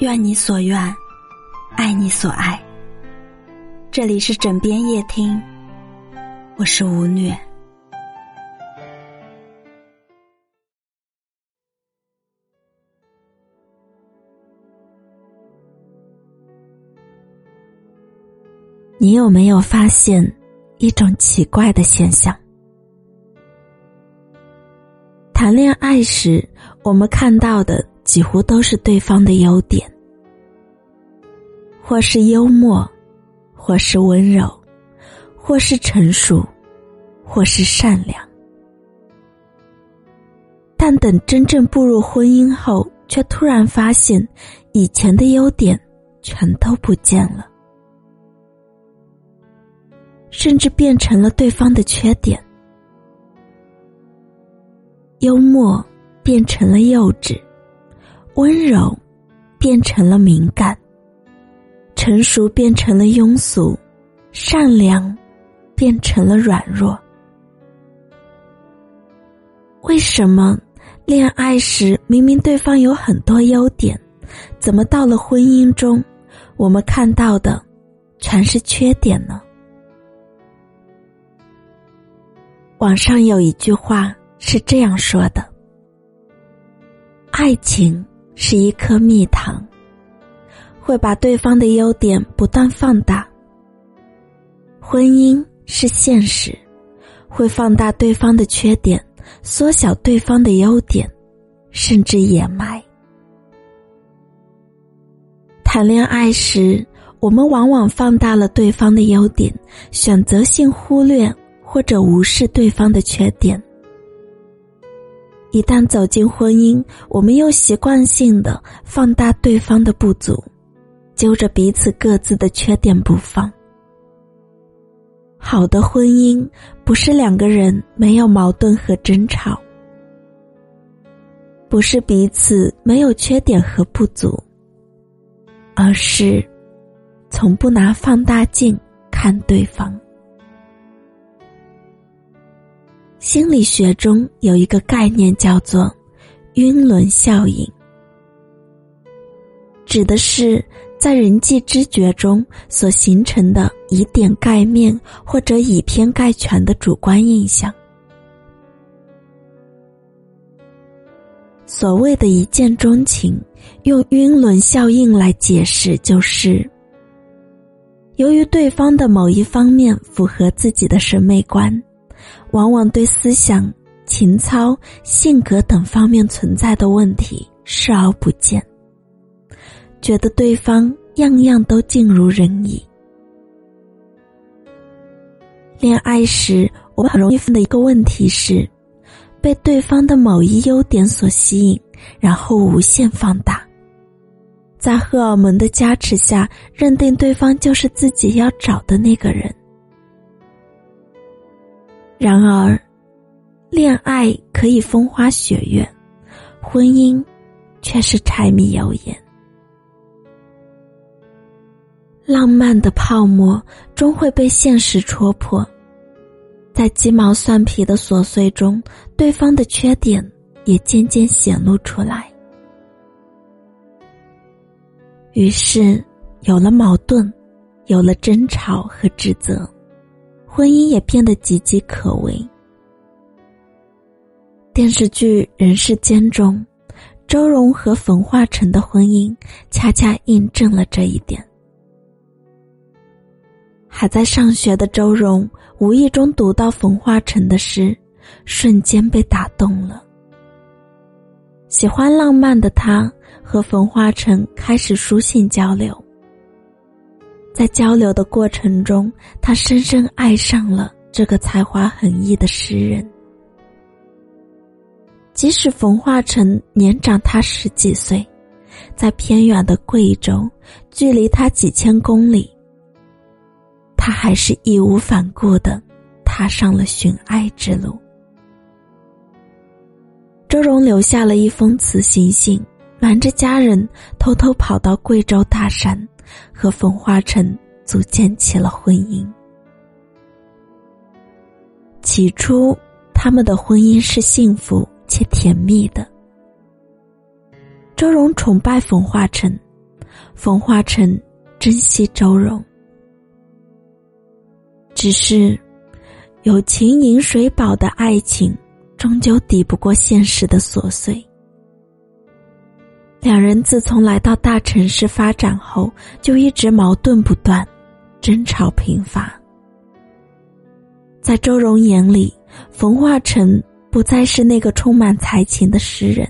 愿你所愿，爱你所爱。这里是枕边夜听，我是吴虐。你有没有发现一种奇怪的现象？谈恋爱时，我们看到的几乎都是对方的优点，或是幽默，或是温柔，或是成熟，或是善良。但等真正步入婚姻后，却突然发现，以前的优点全都不见了，甚至变成了对方的缺点。幽默变成了幼稚，温柔变成了敏感，成熟变成了庸俗，善良变成了软弱。为什么恋爱时明明对方有很多优点，怎么到了婚姻中，我们看到的全是缺点呢？网上有一句话。是这样说的：爱情是一颗蜜糖，会把对方的优点不断放大；婚姻是现实，会放大对方的缺点，缩小对方的优点，甚至掩埋。谈恋爱时，我们往往放大了对方的优点，选择性忽略或者无视对方的缺点。一旦走进婚姻，我们又习惯性的放大对方的不足，揪着彼此各自的缺点不放。好的婚姻不是两个人没有矛盾和争吵，不是彼此没有缺点和不足，而是从不拿放大镜看对方。心理学中有一个概念叫做“晕轮效应”，指的是在人际知觉中所形成的以点盖面或者以偏概全的主观印象。所谓的一见钟情，用晕轮效应来解释，就是由于对方的某一方面符合自己的审美观。往往对思想、情操、性格等方面存在的问题视而不见，觉得对方样样都尽如人意。恋爱时，我们很容易犯的一个问题是，被对方的某一优点所吸引，然后无限放大，在荷尔蒙的加持下，认定对方就是自己要找的那个人。然而，恋爱可以风花雪月，婚姻却是柴米油盐。浪漫的泡沫终会被现实戳破，在鸡毛蒜皮的琐碎中，对方的缺点也渐渐显露出来。于是，有了矛盾，有了争吵和指责。婚姻也变得岌岌可危。电视剧《人世间》中，周蓉和冯化成的婚姻恰恰印证了这一点。还在上学的周蓉无意中读到冯化成的诗，瞬间被打动了。喜欢浪漫的他和冯化成开始书信交流。在交流的过程中，他深深爱上了这个才华横溢的诗人。即使冯化成年长他十几岁，在偏远的贵州，距离他几千公里，他还是义无反顾的踏上了寻爱之路。周荣留下了一封辞行信，瞒着家人，偷偷跑到贵州大山。和冯化成组建起了婚姻。起初，他们的婚姻是幸福且甜蜜的。周蓉崇拜冯化成，冯化成珍惜周荣。只是，有情饮水饱的爱情，终究抵不过现实的琐碎。两人自从来到大城市发展后，就一直矛盾不断，争吵频发。在周荣眼里，冯化成不再是那个充满才情的诗人，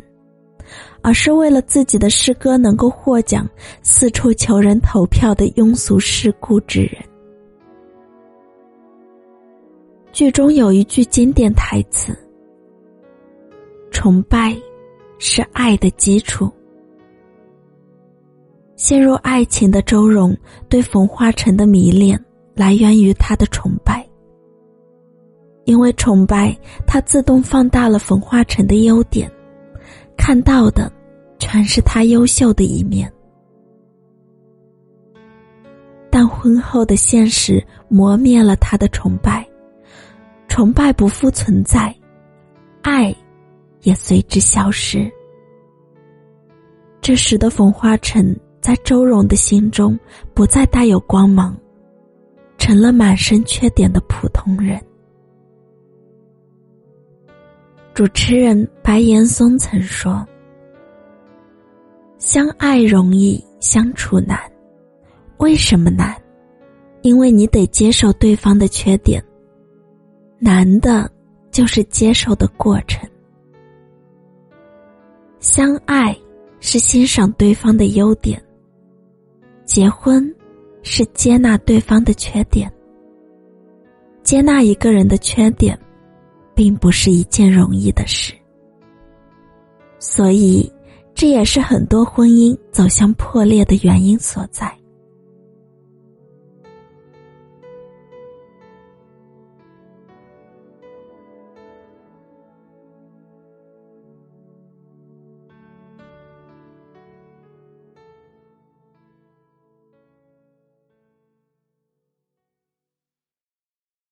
而是为了自己的诗歌能够获奖，四处求人投票的庸俗世故之人。剧中有一句经典台词：“崇拜是爱的基础。”陷入爱情的周荣对冯化成的迷恋来源于他的崇拜，因为崇拜他自动放大了冯化成的优点，看到的全是他优秀的一面。但婚后的现实磨灭了他的崇拜，崇拜不复存在，爱也随之消失。这时的冯化成。在周荣的心中，不再带有光芒，成了满身缺点的普通人。主持人白岩松曾说：“相爱容易，相处难。为什么难？因为你得接受对方的缺点。难的，就是接受的过程。相爱是欣赏对方的优点。”结婚，是接纳对方的缺点。接纳一个人的缺点，并不是一件容易的事。所以，这也是很多婚姻走向破裂的原因所在。